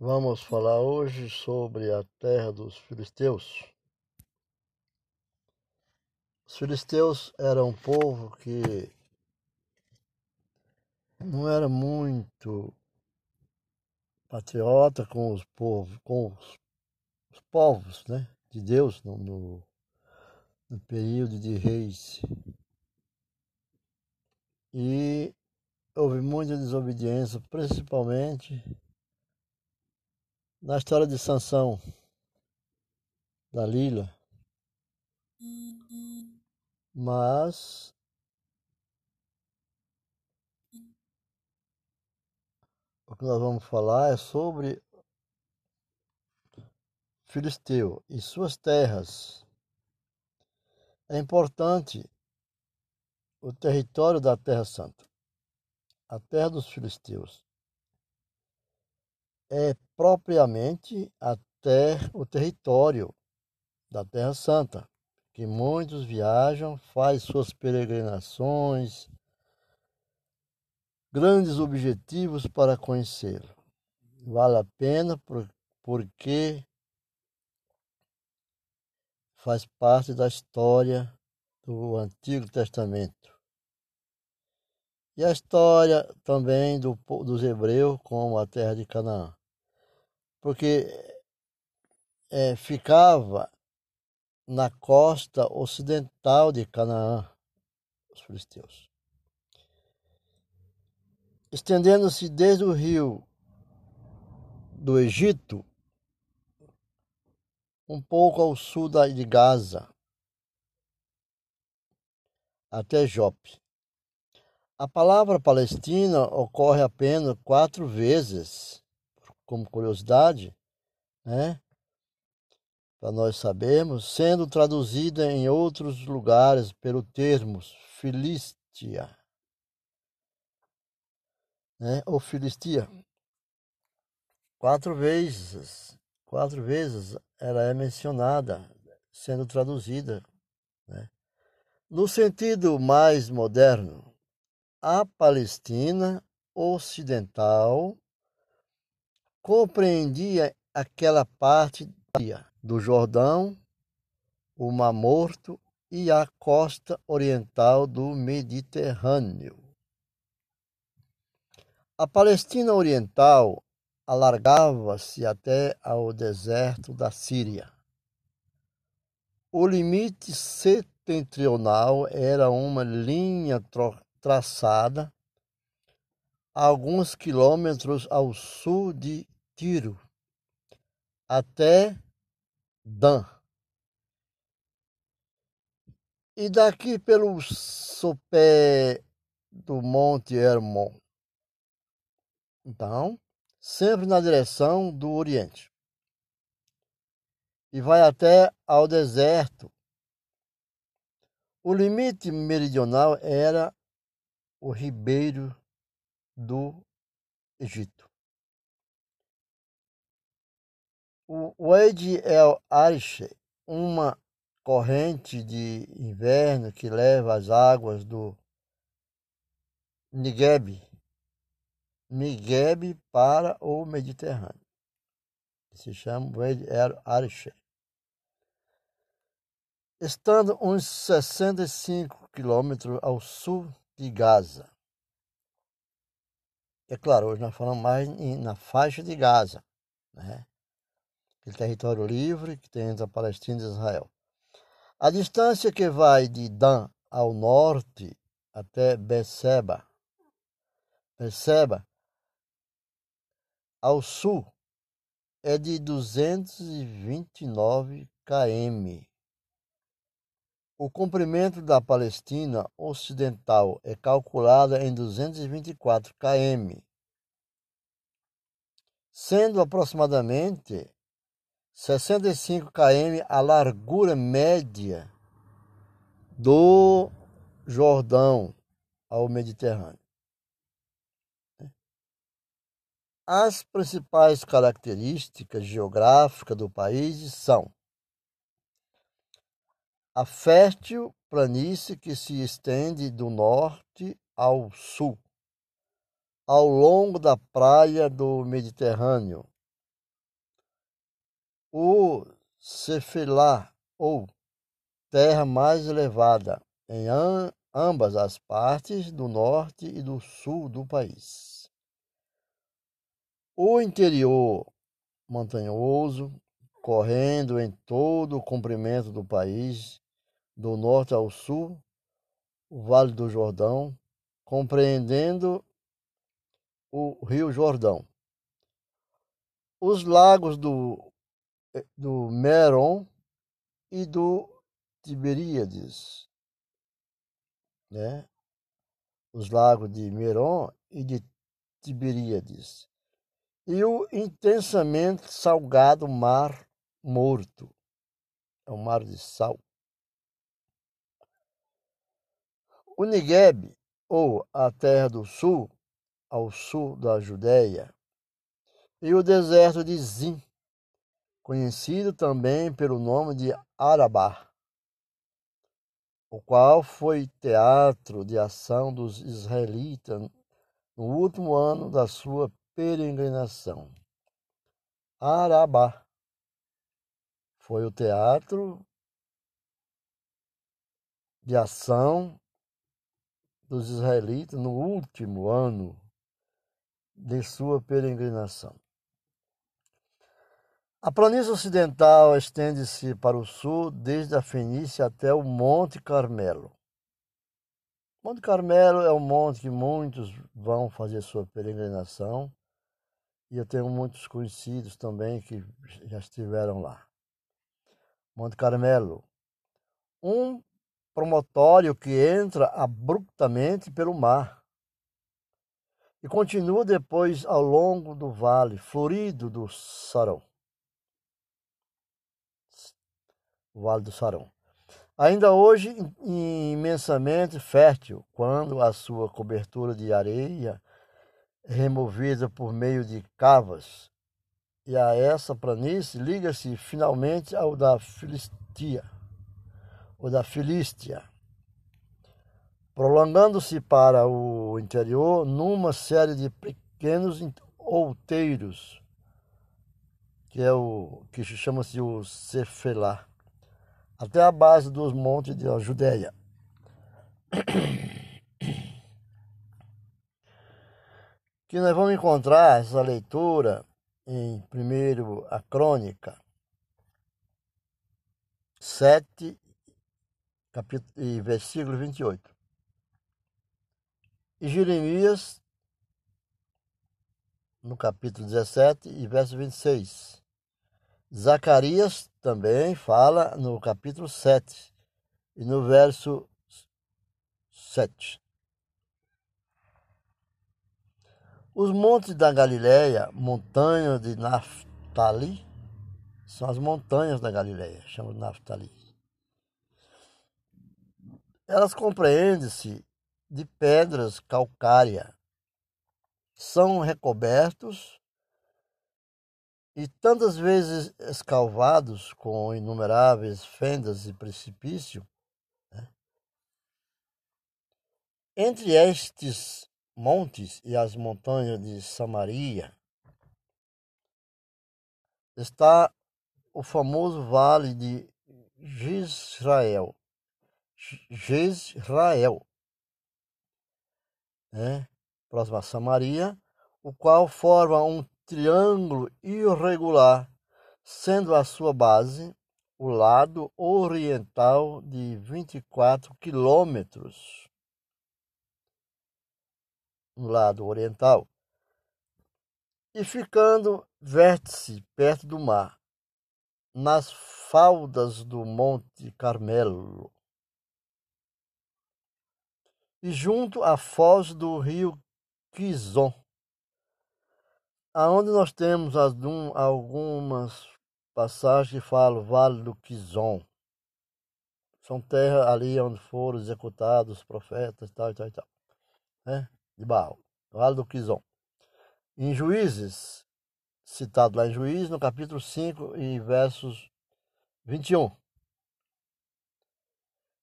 Vamos falar hoje sobre a terra dos filisteus. Os filisteus eram um povo que não era muito patriota com os povos, com os, os povos, né, de Deus no, no, no período de reis. E houve muita desobediência, principalmente na história de Sansão, Dalila. Mas o que nós vamos falar é sobre Filisteu e suas terras. É importante o território da Terra Santa, a terra dos filisteus é propriamente até o território da Terra Santa, que muitos viajam, faz suas peregrinações, grandes objetivos para conhecê-lo. Vale a pena porque faz parte da história do Antigo Testamento. E a história também do, dos hebreus como a terra de Canaã. Porque é, ficava na costa ocidental de Canaã, os filisteus. Estendendo-se desde o rio do Egito, um pouco ao sul de Gaza, até Jope. A palavra Palestina ocorre apenas quatro vezes, como curiosidade, né? Para nós sabermos, sendo traduzida em outros lugares pelo termo Filistia, né? Ou Filistia. Quatro vezes, quatro vezes ela é mencionada, sendo traduzida, né? No sentido mais moderno, a Palestina Ocidental compreendia aquela parte do Jordão, o Mar Morto e a costa oriental do Mediterrâneo. A Palestina Oriental alargava-se até ao deserto da Síria. O limite setentrional era uma linha traçada alguns quilômetros ao sul de Tiro, até Dan. E daqui pelo sopé do Monte Hermon. Então, sempre na direção do Oriente. E vai até ao deserto. O limite meridional era o ribeiro do Egito. O Wade El Arish, uma corrente de inverno que leva as águas do Nigeb, para o Mediterrâneo. Se chama Wade El Arish. Estando uns 65 quilômetros ao sul de Gaza. É claro, hoje nós falamos mais na faixa de Gaza, né? Aquele território livre que tem entre a Palestina e Israel. A distância que vai de Dan ao norte até Beceba, Beceba ao sul é de 229 km. O comprimento da Palestina Ocidental é calculado em 224 km, sendo aproximadamente 65 km a largura média do Jordão ao Mediterrâneo. As principais características geográficas do país são a fértil planície que se estende do norte ao sul, ao longo da praia do Mediterrâneo, o Cefelá, ou terra mais elevada, em ambas as partes do norte e do sul do país. O interior montanhoso, correndo em todo o comprimento do país, do norte ao sul, o Vale do Jordão, compreendendo o Rio Jordão. Os lagos do, do Meron e do Tiberíades, né? os lagos de Meron e de Tiberíades, e o intensamente salgado Mar Morto, é um mar de sal. O Negueb, ou a Terra do Sul, ao sul da Judéia, e o deserto de Zim, conhecido também pelo nome de Arabá, o qual foi teatro de ação dos israelitas no último ano da sua peregrinação. Arabá foi o teatro de ação dos israelitas no último ano de sua peregrinação. A planície ocidental estende-se para o sul, desde a Fenícia até o Monte Carmelo. Monte Carmelo é um monte que muitos vão fazer sua peregrinação, e eu tenho muitos conhecidos também que já estiveram lá. Monte Carmelo, um promontório que entra abruptamente pelo mar e continua depois ao longo do vale florido do Sarão. O Vale do Sarão. Ainda hoje imensamente fértil, quando a sua cobertura de areia é removida por meio de cavas, e a essa planície liga-se finalmente ao da Filistia ou da Filístia, prolongando-se para o interior numa série de pequenos outeiros, que é o que chama-se o Cefelá, até a base dos montes da Judéia. Que nós vamos encontrar essa leitura em primeiro a crônica 7 capítulo, e versículo 28. E Jeremias, no capítulo 17 e verso 26. Zacarias também fala no capítulo 7 e no verso 7. Os montes da Galileia, montanhas de Naftali, são as montanhas da Galileia, chamam de Naftali. Elas compreendem-se de pedras calcárias. São recobertos e tantas vezes escalvados com inumeráveis fendas e precipício. Né? Entre estes montes e as montanhas de Samaria está o famoso vale de Israel, Jezrael, né? próximo a Samaria, o qual forma um triângulo irregular, sendo a sua base o lado oriental de 24 quilômetros. No lado oriental. E ficando vértice perto do mar, nas faldas do Monte Carmelo e junto à foz do rio Quizon, aonde nós temos algumas passagens que falam Vale do Quizon. São terras ali onde foram executados os profetas, tal e tal e tal. Né? De Baal. Vale do Quizon. Em Juízes, citado lá em Juízes, no capítulo 5 e versos 21.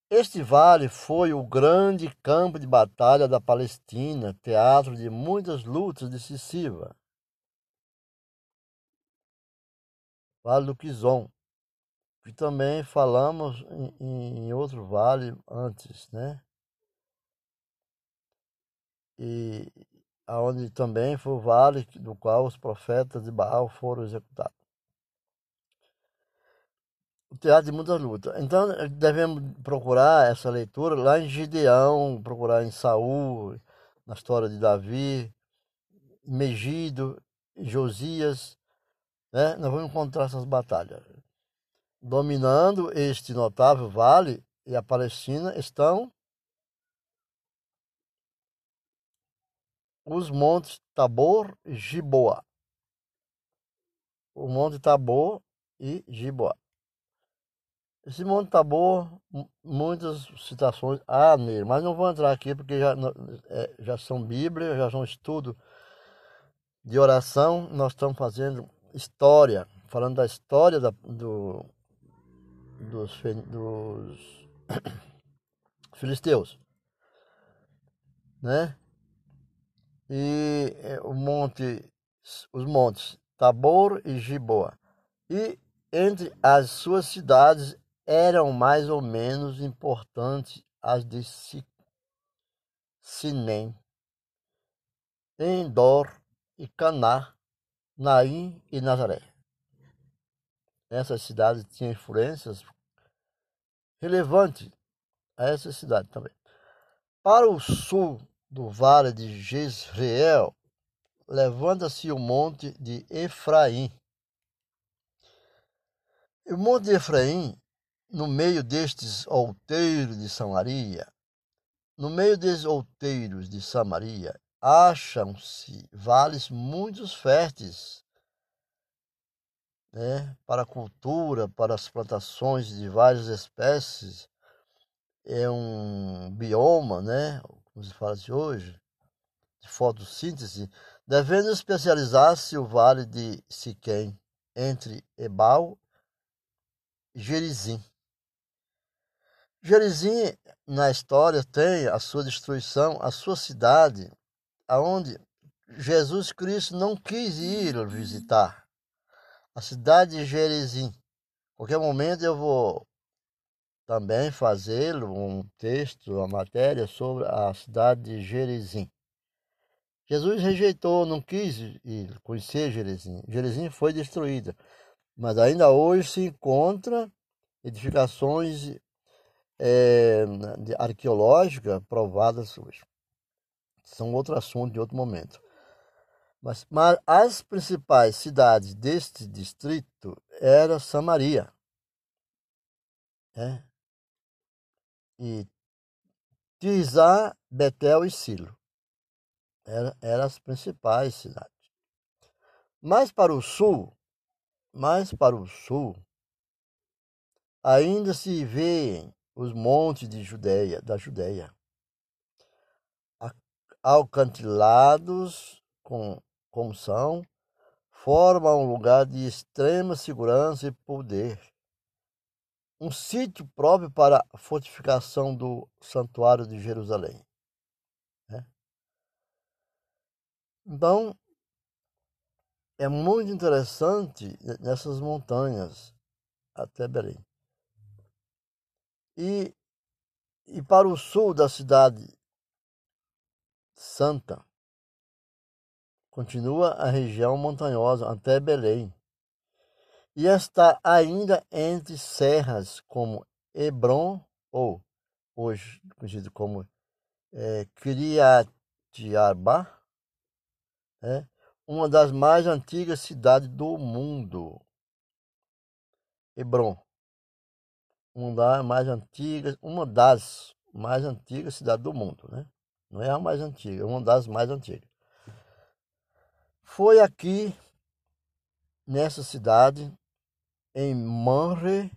Este vale foi o grande campo de batalha da Palestina, teatro de muitas lutas decisivas. Vale do Quizon, que também falamos em, em outro vale antes, né? E aonde também foi o vale do qual os profetas de Baal foram executados. O teatro de muitas lutas. Então devemos procurar essa leitura lá em Gideão, procurar em Saul, na história de Davi, Megido, Josias, né? Nós vamos encontrar essas batalhas. Dominando este notável vale e a Palestina estão os montes Tabor e Giboa. O monte Tabor e Giboa. Esse monte Tabor, muitas citações há nele, mas não vou entrar aqui porque já, é, já são Bíblia, já são estudo de oração. Nós estamos fazendo história, falando da história da, do, dos, dos filisteus, né? E é, o monte, os montes Tabor e Giboa. E entre as suas cidades eram mais ou menos importantes as de Sinem, Endor e Caná, Naim e Nazaré. Essas cidades tinham influências relevantes a essa cidade também. Para o sul do vale de Jezreel, levanta-se o monte de Efraim. O monte de Efraim, no meio destes outeiros de Samaria, no meio desses outeiros de Samaria, acham-se vales muito férteis né, para a cultura, para as plantações de várias espécies. É um bioma, né, como se fala de hoje, de fotossíntese, devendo especializar-se o vale de Siquém, entre Ebal e Gerizim. Gerizim, na história, tem a sua destruição, a sua cidade, aonde Jesus Cristo não quis ir visitar, a cidade de Gerizim. Qualquer momento eu vou também fazê-lo um texto, uma matéria sobre a cidade de Gerizim. Jesus rejeitou, não quis ir conhecer Gerizim. Gerizim foi destruída, mas ainda hoje se encontra edificações é, arqueológicas provadas hoje. São outro assunto de outro momento. Mas, mas as principais cidades deste distrito era Samaria. É, e Tizá, Betel e Silo. Eram era as principais cidades. Mais para o sul, mais para o sul, ainda se vêem os montes de Judeia, da Judeia, alcantilados com, como são, formam um lugar de extrema segurança e poder um sítio próprio para a fortificação do santuário de Jerusalém. Né? Então, é muito interessante nessas montanhas até Belém. E, e para o sul da cidade santa, continua a região montanhosa até Belém e está ainda entre serras como Hebron, ou hoje conhecido como é, Criatiarba, é, uma das mais antigas cidades do mundo. Hebron, uma das mais antigas, uma das mais antigas cidades do mundo, né? Não é a mais antiga, é uma das mais antigas. Foi aqui nessa cidade em Manre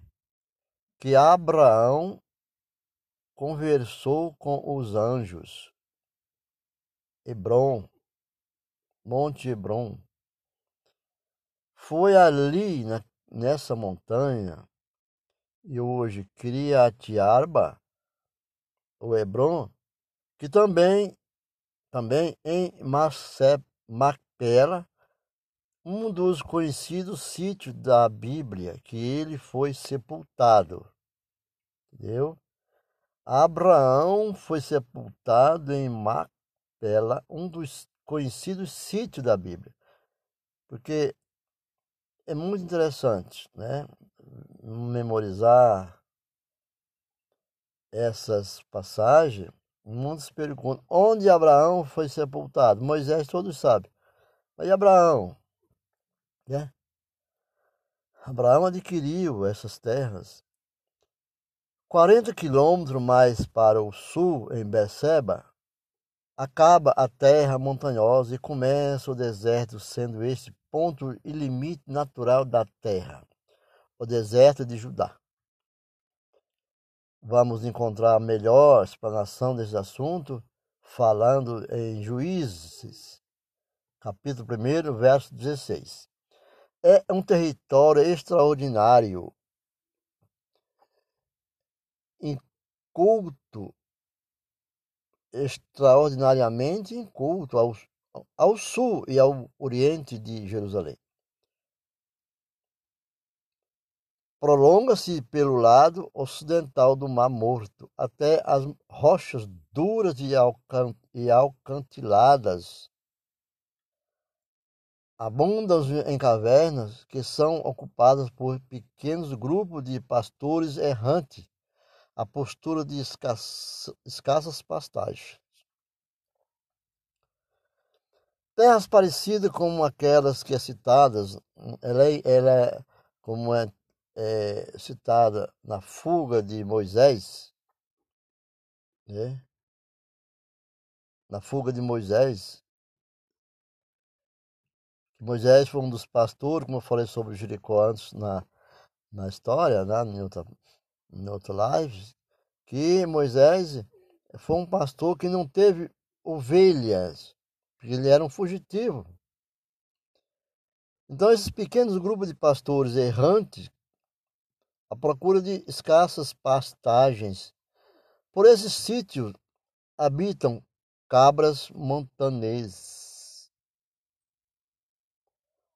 que Abraão conversou com os anjos. Hebron, Monte Hebron. Foi ali, na, nessa montanha, e hoje Criatiarba, o Hebron, que também, também em Macpela, um dos conhecidos sítios da Bíblia que ele foi sepultado. Entendeu? Abraão foi sepultado em Macpela, um dos conhecidos sítios da Bíblia. Porque é muito interessante, né? Memorizar essas passagens. Muitos perguntam onde Abraão foi sepultado. Moisés todos sabem. Mas Abraão? Né? Abraão adquiriu essas terras 40 quilômetros mais para o sul, em Beceba, acaba a terra montanhosa e começa o deserto, sendo este ponto e limite natural da terra, o deserto de Judá. Vamos encontrar melhor explanação desse assunto falando em Juízes, capítulo 1, verso 16. É um território extraordinário inculto, extraordinariamente inculto ao, ao sul e ao oriente de Jerusalém. Prolonga-se pelo lado ocidental do Mar Morto até as rochas duras e alcantiladas abundam em cavernas que são ocupadas por pequenos grupos de pastores errantes a postura de escassas, escassas pastagens. Terras parecidas com aquelas que é citadas, ela é, ela é como é, é, citada na fuga de Moisés, né? na fuga de Moisés, Moisés foi um dos pastores, como eu falei sobre Jericó antes na, na história, né? em outra em outra live, que Moisés foi um pastor que não teve ovelhas, porque ele era um fugitivo. Então, esses pequenos grupos de pastores errantes, à procura de escassas pastagens, por esses sítios habitam cabras montaneses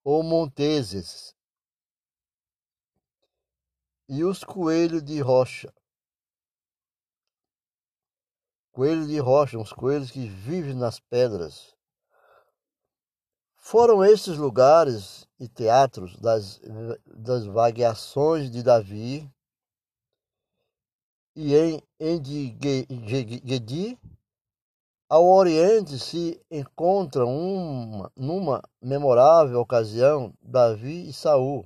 ou monteses, e os coelhos de rocha. Coelhos de rocha, uns coelhos que vivem nas pedras. Foram estes lugares e teatros das, das vagueações de Davi e em Engedi, ao oriente se encontram uma, numa memorável ocasião Davi e Saul.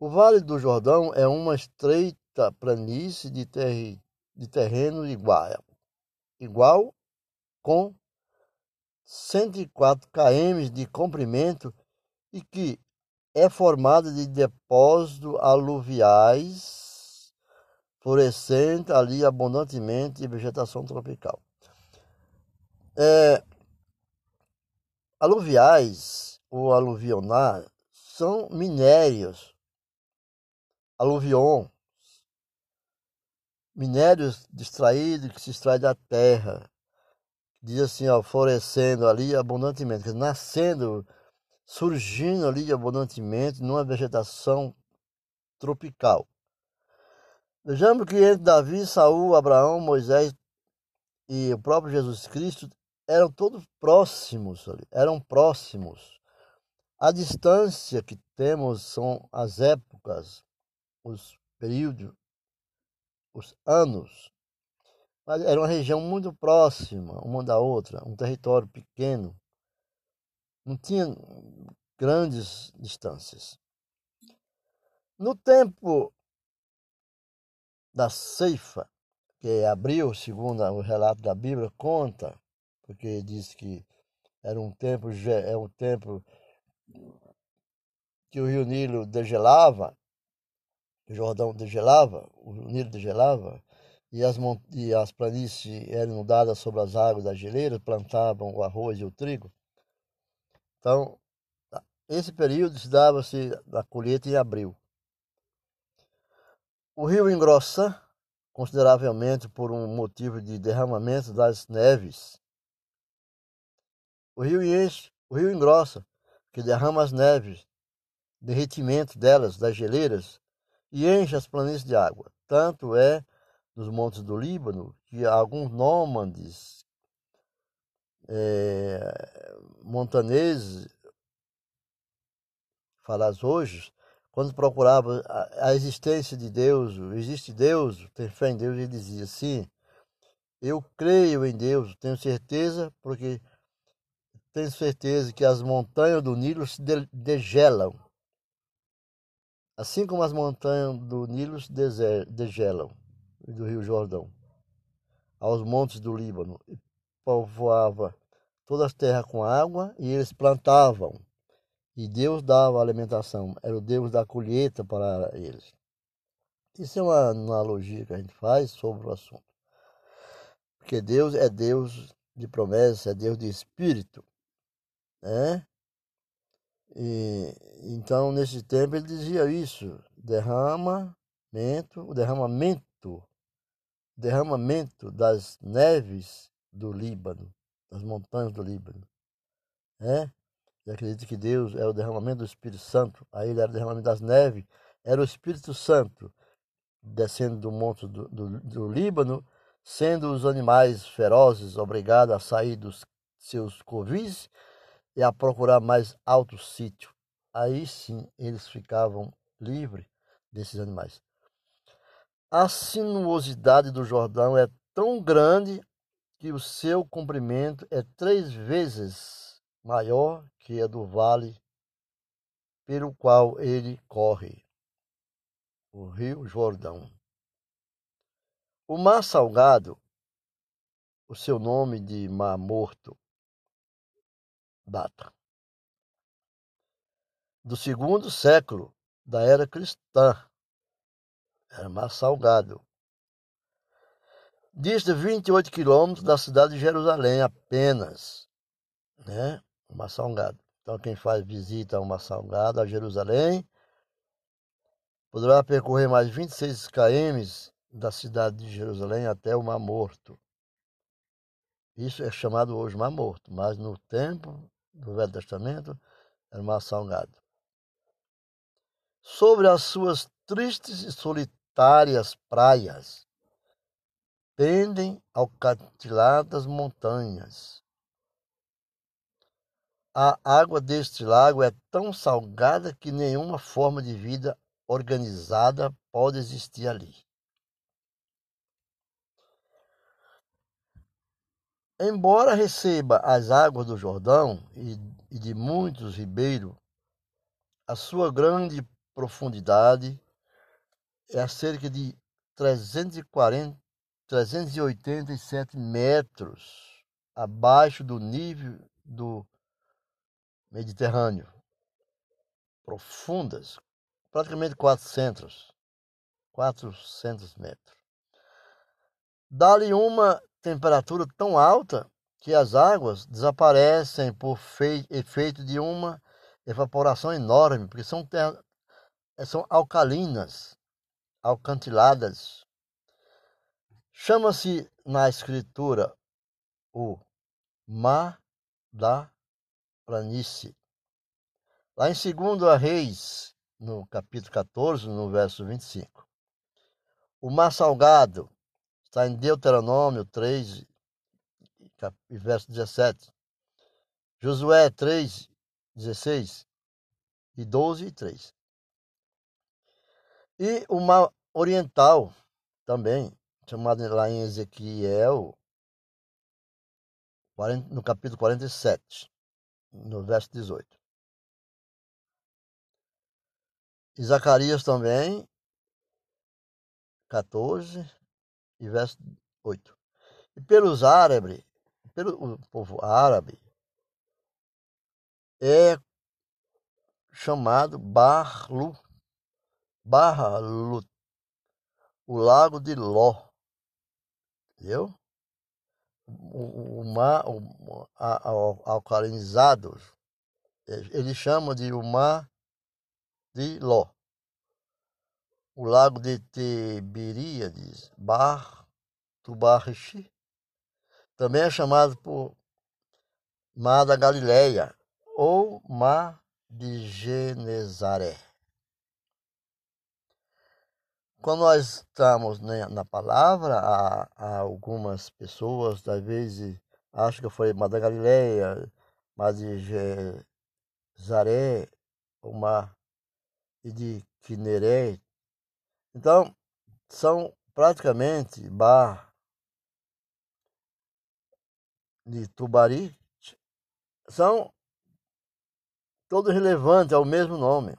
O Vale do Jordão é uma estreita planície de, ter, de terreno igual, igual com 104 km de comprimento e que é formada de depósitos aluviais, florescente ali abundantemente de vegetação tropical. É, aluviais ou aluvionar são minérios aluviões, minérios distraídos que se extrai da terra. Diz assim, ó, florescendo ali abundantemente, nascendo, surgindo ali abundantemente numa vegetação tropical. Vejamos que entre Davi, Saul, Abraão, Moisés e o próprio Jesus Cristo eram todos próximos, eram próximos. A distância que temos são as épocas, os períodos, os anos, mas era uma região muito próxima uma da outra, um território pequeno, não tinha grandes distâncias. No tempo da ceifa, que abril, segundo o relato da Bíblia, conta, porque diz que era um tempo, é um tempo que o rio Nilo degelava, o Jordão degelava, o Nilo degelava, e as, e as planícies eram inundadas sobre as águas das geleiras, plantavam o arroz e o trigo. Então, esse período se dava-se a colheita em abril. O rio engrossa consideravelmente por um motivo de derramamento das neves. O rio enche, o rio engrossa que derrama as neves, derretimento delas, das geleiras, e enche as planícies de água. Tanto é nos montes do Líbano que alguns nômades é, montaneses, falas hoje, quando procurava a, existência de Deus, existe Deus, tem fé em Deus, ele dizia assim, eu creio em Deus, tenho certeza, porque tenho certeza que as montanhas do Nilo se degelam. Assim como as montanhas do Nilo se degelam, do Rio Jordão, aos montes do Líbano, e povoava todas as terras com água, e eles plantavam e Deus dava alimentação, era o Deus da colheita para eles. Isso é uma analogia que a gente faz sobre o assunto. Porque Deus é Deus de promessa, é Deus de espírito. Né? E, então, nesse tempo, ele dizia isso: derramamento, o derramamento, derramamento das neves do Líbano, das montanhas do Líbano. Né? e acredito que Deus é o derramamento do Espírito Santo, aí ele era o derramamento das neves, era o Espírito Santo descendo do monte do, do, do Líbano, sendo os animais ferozes obrigados a sair dos seus covis e a procurar mais alto sítio. Aí sim eles ficavam livres desses animais. A sinuosidade do Jordão é tão grande que o seu comprimento é três vezes maior que a do vale pelo qual ele corre, o Rio Jordão. O Mar Salgado, o seu nome de Mar Morto, data do segundo século da era cristã. Era Mar Salgado. Dista 28 quilômetros da cidade de Jerusalém apenas, né? uma salgada. Então, quem faz visita a uma salgada a Jerusalém poderá percorrer mais 26 km da cidade de Jerusalém até o Mar Morto. Isso é chamado hoje Mar Morto, mas no tempo do Velho Testamento era Mar Salgado. Sobre as suas tristes e solitárias praias pendem alcatiladas montanhas a água deste lago é tão salgada que nenhuma forma de vida organizada pode existir ali. Embora receba as águas do Jordão e, de muitos ribeiros, a sua grande profundidade é cerca de 340, 387 metros abaixo do nível do Mediterrâneo, profundas, praticamente 400, 400 metros. Dá-lhe uma temperatura tão alta que as águas desaparecem por efeito de uma evaporação enorme, porque são, são alcalinas, alcantiladas. Chama-se na escritura o mar da planície. Lá em 2 Reis, no capítulo 14, no verso 25. O mar salgado está em Deuteronômio 3, verso 17. Josué 3, 16 e 12 e 3. E o mar oriental também, chamado lá em Ezequiel, no capítulo 47 no verso 18. E Zacarias também, 14 e verso 8. E pelos árabes, pelo povo árabe, é chamado Barlu, Barlut, o lago de Ló. Entendeu? o, o mar o, a, a, alcalinizado, ele chama de o mar de Ló. O lago de Tiberíades, Bar Tubarishi, também é chamado por Mar da Galileia ou Mar de Genezaré. Quando nós estamos na palavra, há, há algumas pessoas, às vezes, acho que Mar da Galileia, Mar de Zaré, o Mar de Quineré. Então, são praticamente bar de Tubari, são todos relevantes, é o mesmo nome.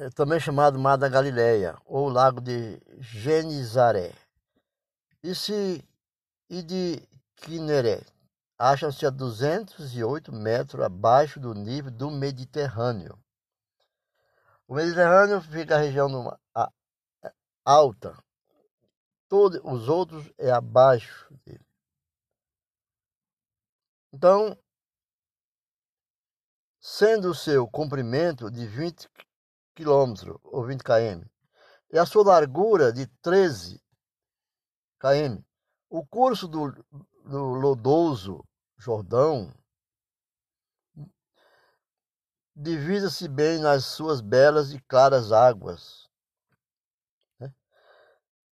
É também chamado Mar da Galileia, ou Lago de Genizaré. E, se, e de Quineré, acham-se a 208 metros abaixo do nível do Mediterrâneo. O Mediterrâneo fica a região numa, a, a, alta, todos os outros é abaixo dele. Então, sendo o seu comprimento de 20 km ou 20 km e a sua largura de 13 km, o curso do, do lodoso Jordão divisa-se bem nas suas belas e claras águas. Né?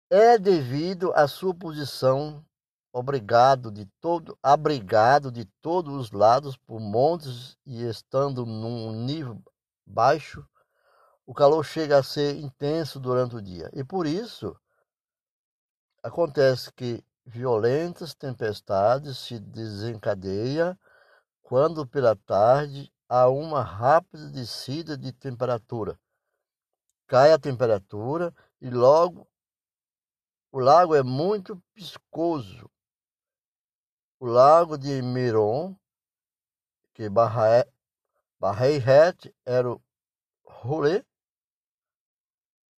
É devido à sua posição obrigado de todo, abrigado de todos os lados por montes e estando num nível baixo, o calor chega a ser intenso durante o dia. E por isso acontece que violentas tempestades se desencadeiam quando pela tarde há uma rápida descida de temperatura. Cai a temperatura e logo o lago é muito piscoso. O lago de Miron, que Barreiret era o rolê,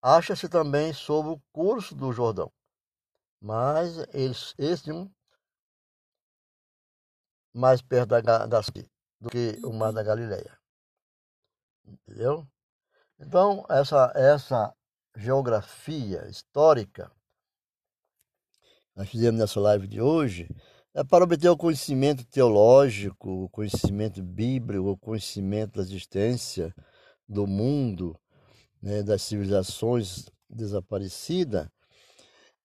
acha-se também sob o curso do Jordão. Mas esse um mais perto da, das, do que o Mar da Galileia. Entendeu? Então, essa, essa geografia histórica nós fizemos nessa live de hoje é para obter o conhecimento teológico, o conhecimento bíblico, o conhecimento da existência do mundo, né, das civilizações desaparecidas.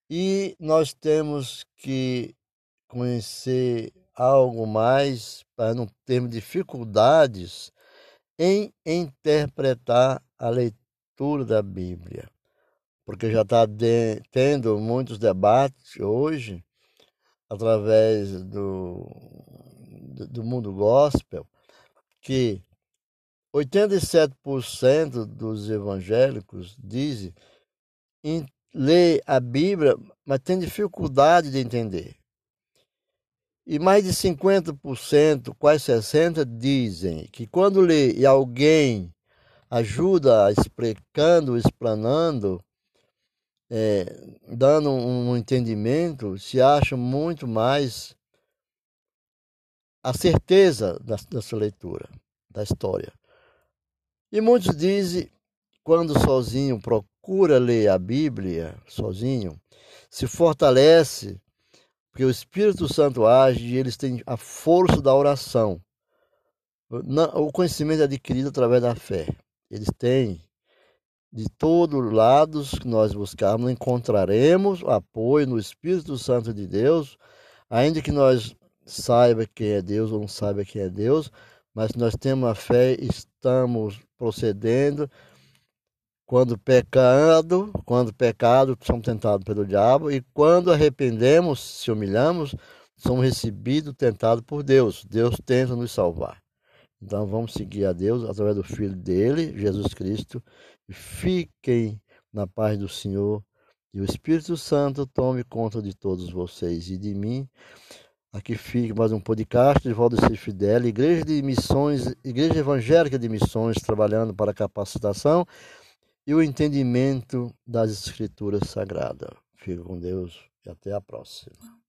E nós temos que conhecer algo mais para não termos dificuldades em interpretar a leitura da Bíblia, porque já está tendo muitos debates hoje através do, do mundo gospel que 87% dos evangélicos dizem ler a Bíblia, mas tem dificuldade de entender. E mais de 50%, quase 60%, dizem que quando lê e alguém ajuda explicando, explanando, é, dando um entendimento, se acha muito mais a certeza da, da sua leitura, da história. E muitos dizem, quando sozinho procura ler a Bíblia, sozinho, se fortalece porque o Espírito Santo age e eles têm a força da oração. O conhecimento é adquirido através da fé. Eles têm de todos os lados que nós buscarmos, encontraremos apoio no Espírito Santo de Deus, ainda que nós saiba quem é Deus ou não saiba quem é Deus, mas nós temos a fé, estamos procedendo quando pecado, quando pecado, somos tentados pelo diabo, e quando arrependemos, se humilhamos, somos recebidos, tentados por Deus. Deus tenta nos salvar. Então vamos seguir a Deus através do Filho dele, Jesus Cristo. Fiquem na paz do Senhor e o Espírito Santo tome conta de todos vocês e de mim. Aqui fica mais um podcast de Valdecir Fidel, Igreja de Missões, Igreja Evangélica de Missões, trabalhando para capacitação e o entendimento das Escrituras Sagradas. Fica com Deus e até a próxima.